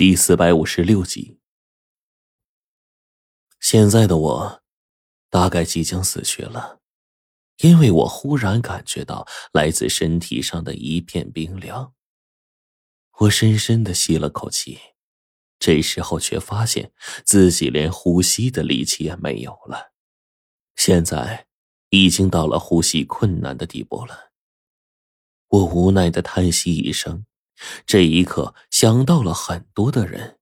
第四百五十六集。现在的我，大概即将死去了，因为我忽然感觉到来自身体上的一片冰凉。我深深的吸了口气，这时候却发现自己连呼吸的力气也没有了，现在已经到了呼吸困难的地步了。我无奈的叹息一声。这一刻，想到了很多的人，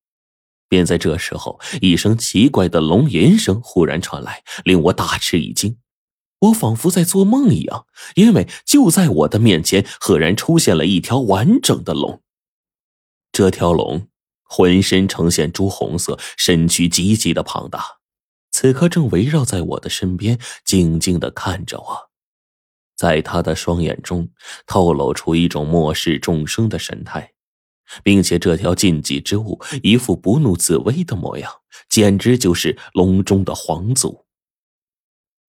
便在这时候，一声奇怪的龙吟声忽然传来，令我大吃一惊。我仿佛在做梦一样，因为就在我的面前，赫然出现了一条完整的龙。这条龙浑身呈现朱红色，身躯极其的庞大，此刻正围绕在我的身边，静静的看着我。在他的双眼中透露出一种漠视众生的神态，并且这条禁忌之物一副不怒自威的模样，简直就是龙中的皇族。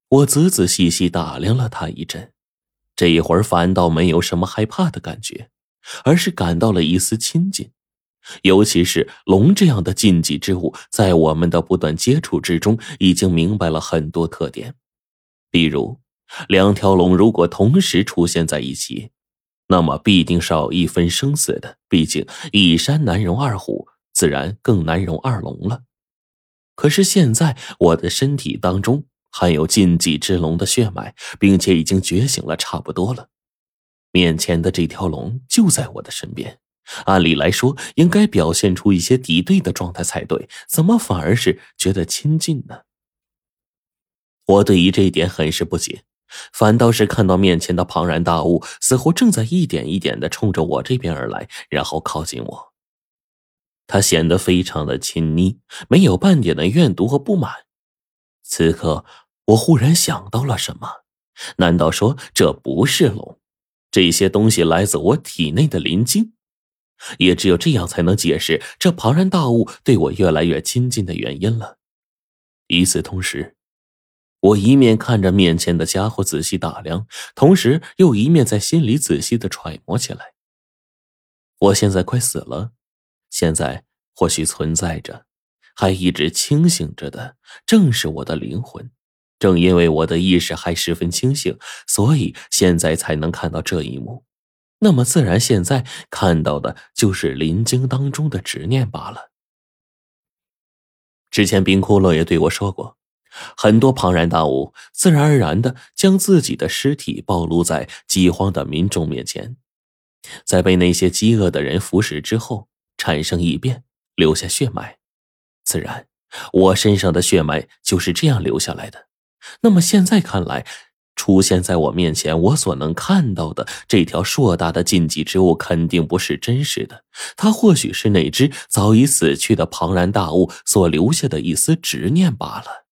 我仔仔细细打量了他一阵，这一会儿反倒没有什么害怕的感觉，而是感到了一丝亲近。尤其是龙这样的禁忌之物，在我们的不断接触之中，已经明白了很多特点，比如。两条龙如果同时出现在一起，那么必定是要一分生死的。毕竟一山难容二虎，自然更难容二龙了。可是现在我的身体当中含有禁忌之龙的血脉，并且已经觉醒了差不多了。面前的这条龙就在我的身边，按理来说应该表现出一些敌对的状态才对，怎么反而是觉得亲近呢？我对于这一点很是不解。反倒是看到面前的庞然大物，似乎正在一点一点的冲着我这边而来，然后靠近我。他显得非常的亲昵，没有半点的怨毒和不满。此刻，我忽然想到了什么？难道说这不是龙？这些东西来自我体内的灵晶，也只有这样才能解释这庞然大物对我越来越亲近的原因了。与此同时。我一面看着面前的家伙仔细打量，同时又一面在心里仔细的揣摩起来。我现在快死了，现在或许存在着，还一直清醒着的，正是我的灵魂。正因为我的意识还十分清醒，所以现在才能看到这一幕。那么自然，现在看到的就是林经当中的执念罢了。之前冰窟窿也对我说过。很多庞然大物自然而然的将自己的尸体暴露在饥荒的民众面前，在被那些饥饿的人腐蚀之后产生异变，留下血脉。自然，我身上的血脉就是这样留下来的。那么现在看来，出现在我面前，我所能看到的这条硕大的禁忌之物肯定不是真实的，它或许是那只早已死去的庞然大物所留下的一丝执念罢了。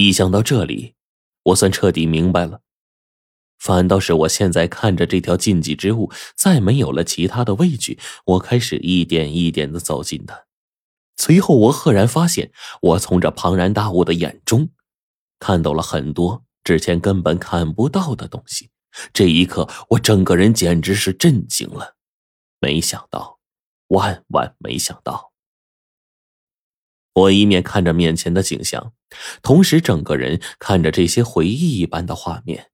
一想到这里，我算彻底明白了。反倒是我现在看着这条禁忌之物，再没有了其他的畏惧。我开始一点一点的走近它。随后，我赫然发现，我从这庞然大物的眼中，看到了很多之前根本看不到的东西。这一刻，我整个人简直是震惊了。没想到，万万没想到。我一面看着面前的景象，同时整个人看着这些回忆一般的画面，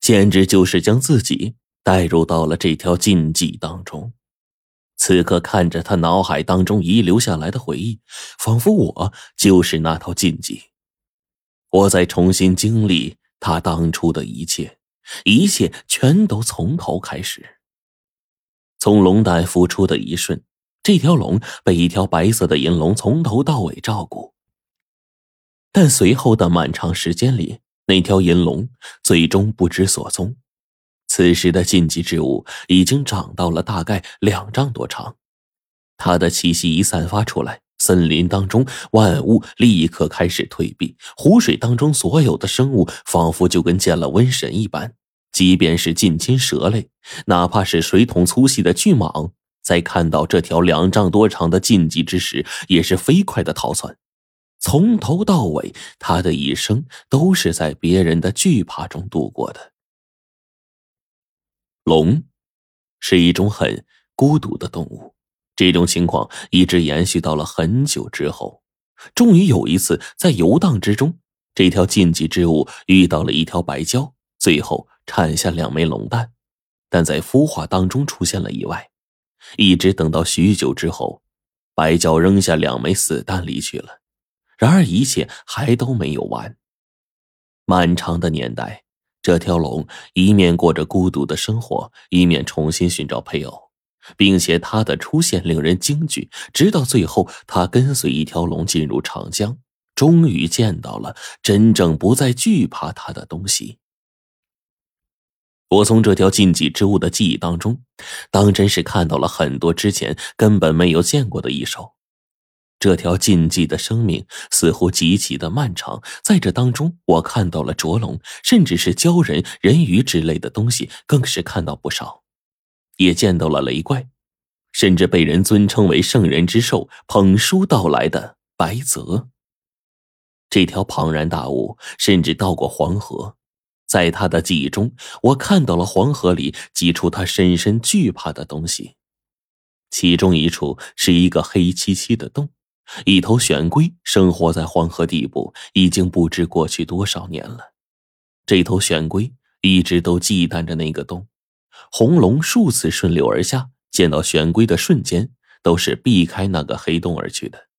简直就是将自己带入到了这条禁忌当中。此刻看着他脑海当中遗留下来的回忆，仿佛我就是那套禁忌。我在重新经历他当初的一切，一切全都从头开始。从龙胆孵出的一瞬。这条龙被一条白色的银龙从头到尾照顾，但随后的漫长时间里，那条银龙最终不知所踪。此时的禁忌之物已经长到了大概两丈多长，它的气息一散发出来，森林当中万物立刻开始退避，湖水当中所有的生物仿佛就跟见了瘟神一般，即便是近亲蛇类，哪怕是水桶粗细的巨蟒。在看到这条两丈多长的禁忌之时，也是飞快的逃窜。从头到尾，他的一生都是在别人的惧怕中度过的。龙，是一种很孤独的动物，这种情况一直延续到了很久之后。终于有一次，在游荡之中，这条禁忌之物遇到了一条白蛟，最后产下两枚龙蛋。但在孵化当中出现了意外，一直等到许久之后，白蛟扔下两枚死蛋离去了。然而一切还都没有完。漫长的年代，这条龙一面过着孤独的生活，一面重新寻找配偶，并且它的出现令人惊惧。直到最后，它跟随一条龙进入长江，终于见到了真正不再惧怕它的东西。我从这条禁忌之物的记忆当中，当真是看到了很多之前根本没有见过的异兽。这条禁忌的生命似乎极其的漫长，在这当中，我看到了卓龙，甚至是鲛人、人鱼之类的东西，更是看到不少，也见到了雷怪，甚至被人尊称为圣人之兽、捧书到来的白泽。这条庞然大物甚至到过黄河。在他的记忆中，我看到了黄河里几处他深深惧怕的东西，其中一处是一个黑漆漆的洞，一头玄龟生活在黄河底部，已经不知过去多少年了。这头玄龟一直都忌惮着那个洞，红龙数次顺流而下，见到玄龟的瞬间都是避开那个黑洞而去的。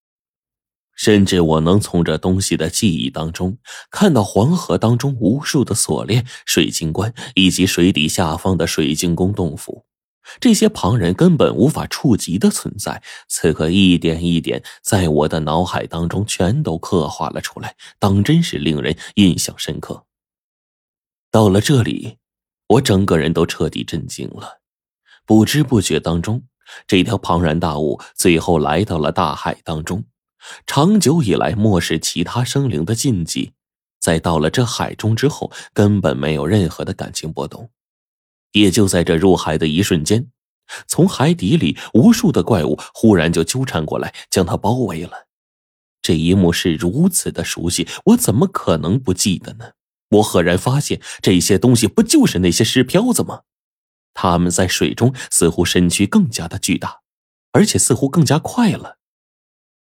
甚至我能从这东西的记忆当中看到黄河当中无数的锁链、水晶棺以及水底下方的水晶宫洞府，这些旁人根本无法触及的存在，此刻一点一点在我的脑海当中全都刻画了出来，当真是令人印象深刻。到了这里，我整个人都彻底震惊了，不知不觉当中，这条庞然大物最后来到了大海当中。长久以来漠视其他生灵的禁忌，在到了这海中之后，根本没有任何的感情波动。也就在这入海的一瞬间，从海底里无数的怪物忽然就纠缠过来，将他包围了。这一幕是如此的熟悉，我怎么可能不记得呢？我赫然发现，这些东西不就是那些尸漂子吗？他们在水中似乎身躯更加的巨大，而且似乎更加快了。